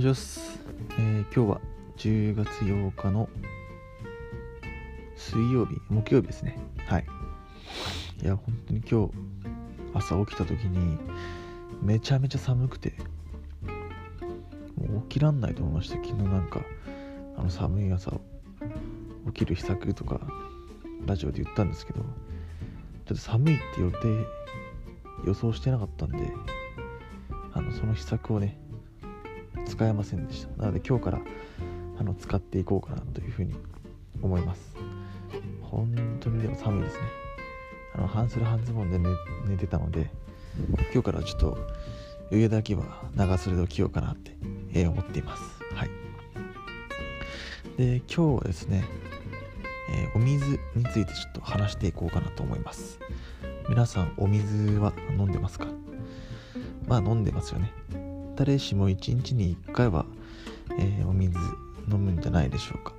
おじょす、えー、今日は10月8日の水曜日、木曜日ですね。はい。いや、本当に今日、朝起きた時に、めちゃめちゃ寒くて、もう起きらんないと思いました。昨日なんか、あの寒い朝起きる秘策とか、ラジオで言ったんですけど、ちょっと寒いって予定、予想してなかったんで、あのその秘策をね使えませんでした。なので今日からあの使っていこうかなというふうに思います。本当にでも寒いですね。あの半袖半ズボンで寝寝てたので今日からちょっと上だけは長袖を着ようかなって、え、思っています。はい。で今日はですね、えー、お水についてちょっと話していこうかなと思います。皆さんお水は飲んでますか？まあ飲んでますよね。誰しも1日に1回は、えー、お水飲むんじゃないでしょうか、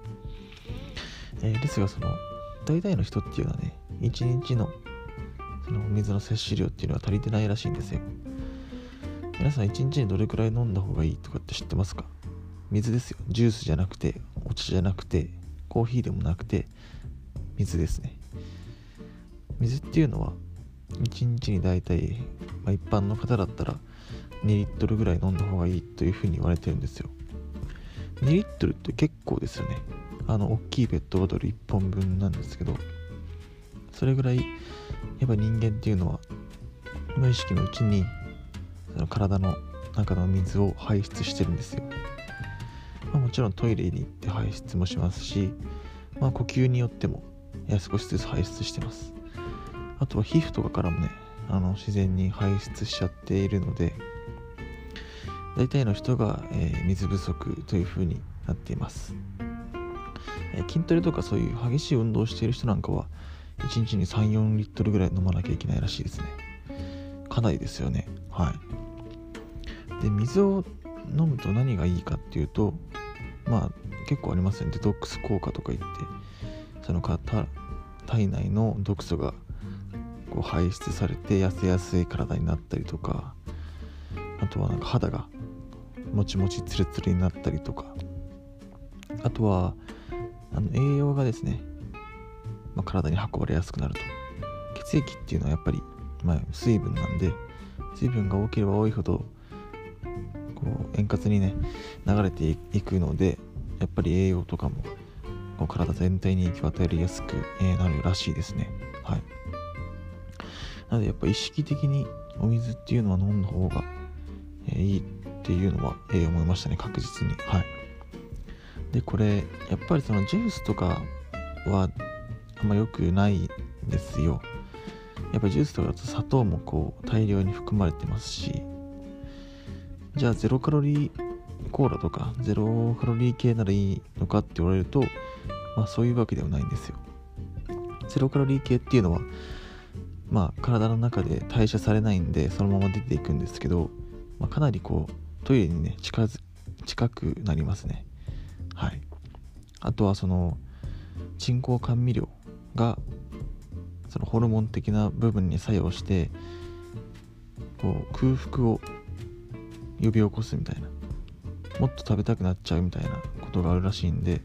えー、ですがその大体の人っていうのはね1日のそのお水の摂取量っていうのは足りてないらしいんですよ。皆さん1日にどれくらい飲んだ方がいいとかって知ってますか？水ですよ。ジュースじゃなくてお茶じゃなくてコーヒーでもなくて水ですね。水っていうのは1日に大体、まあ、一般の方だったら2リットルぐらい飲んだ方がいいというふうに言われてるんですよ。2リットルって結構ですよね。あの大きいペットボトル1本分なんですけどそれぐらいやっぱ人間っていうのは無意識のうちにその体の中の水を排出してるんですよ、まあ、もちろんトイレに行って排出もしますし、まあ、呼吸によっても少しずつ排出してます。あとは皮膚とかからもねあの自然に排出しちゃっているので大体の人が、えー、水不足というふうになっています、えー、筋トレとかそういう激しい運動をしている人なんかは1日に34リットルぐらい飲まなきゃいけないらしいですね。かなりですよね。はい。で水を飲むと何がいいかっていうとまあ結構ありますよね。デトックス効果とか言ってその体内の毒素がこう排出されて痩せやすい体になったりとかあとはなんか肌がもちもちツルツルになったりとか。あとはあの栄養がですね、まあ、体に運ばれやすくなると。血液っていうのはやっぱり、まあ、水分なんで水分が多ければ多いほどこう円滑にね流れていくのでやっぱり栄養とかもこう体全体に行き渡りやすくなるらしいですね。はい。なのでやっぱ意識的にお水っていうのは飲んだ方がいいっていうのは、え思いましたね確実に。はい。でこれやっぱりそのジュースとかはあんま良くないんですよ。やっぱジュースとかだと砂糖もこう大量に含まれてますし。じゃあゼロカロリーコーラとかゼロカロリー系ならいいのかって言われるとまあそういうわけではないんですよ。ゼロカロリー系っていうのはまあ体の中で代謝されないんでそのまま出ていくんですけど、まあ、かなりこうトイレにね近づ近くなりますね。はい。あとはその人工甘味料がそのホルモン的な部分に作用してこう空腹を呼び起こすみたいな。もっと食べたくなっちゃうみたいなことがあるらしいんで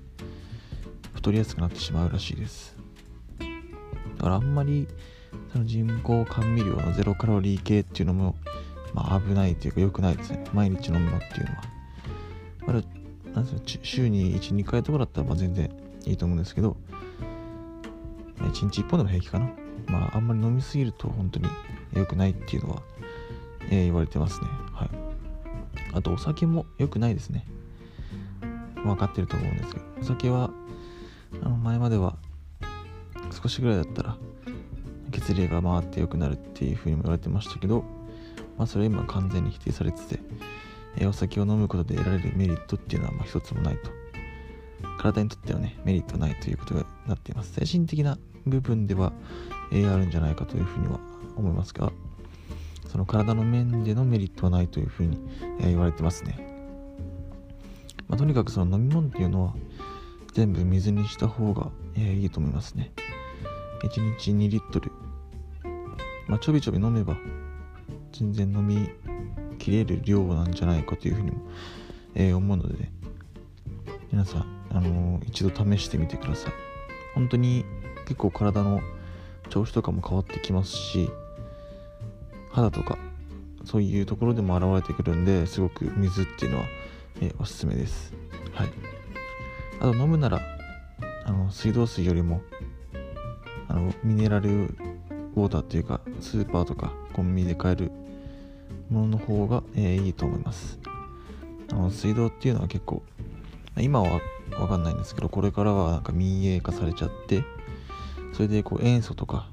太りやすくなってしまうらしいです。だからあんまりその人工甘味料のゼロカロリー系っていうのも、まあ、危ないというか良くないですね。毎日飲むのっていうのは。まだなんです週に12回とかだったらまあ全然いいと思うんですけど。1日1本でも平気かな。まああんまり飲みすぎると本当に良くないっていうのは、えー、言われてますね。はい。あとお酒も良くないですね。分かってると思うんですけど。お酒はあの前までは少しぐらいだったら血流が回って良くなるっていうふうにも言われてましたけど、まあ、それは今完全に否定されてて、え、お酒を飲むことで得られるメリットっていうのはま一つもないと。体にとってはねメリットないということになっています。精神的な部分では、えー、あるんじゃないかというふうには思いますがその体の面でのメリットはないというふうに、えー、言われてますね、まあ、とにかくその飲み物っていうのは全部水にした方が、えー、いいと思いますね。1日2リットル。まあ、ちょびちょび飲めば全然飲みきれる量なんじゃないかというふうにも、えー、思うのでね。皆さん、あのー、一度試してみてください。本当に結構体の調子とかも変わってきますし肌とかそういうところでも現れてくるんですごく水っていうのは、えー、おすすめです。はい。あと飲むならあの水道水よりもあのミネラルウォーターっていうかスーパーとかコンビニで買えるものの方が、えー、いいと思います。あの水道っていうのは結構今は分かんないんですけどこれからはなんか民営化されちゃってそれでこう塩素とか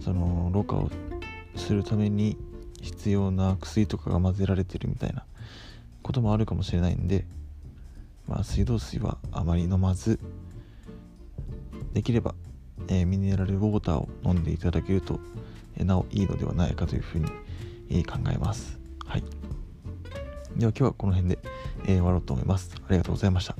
そのろ過をするために必要な薬とかが混ぜられてるみたいなこともあるかもしれないんで、まあ、水道水はあまり飲まずできれば、えー、ミネラルウォーターを飲んでいただけると、えー、なおいいのではないかというふうに、え、考えます。はい。では今日はこの辺で、え終わろうと思います。ありがとうございました。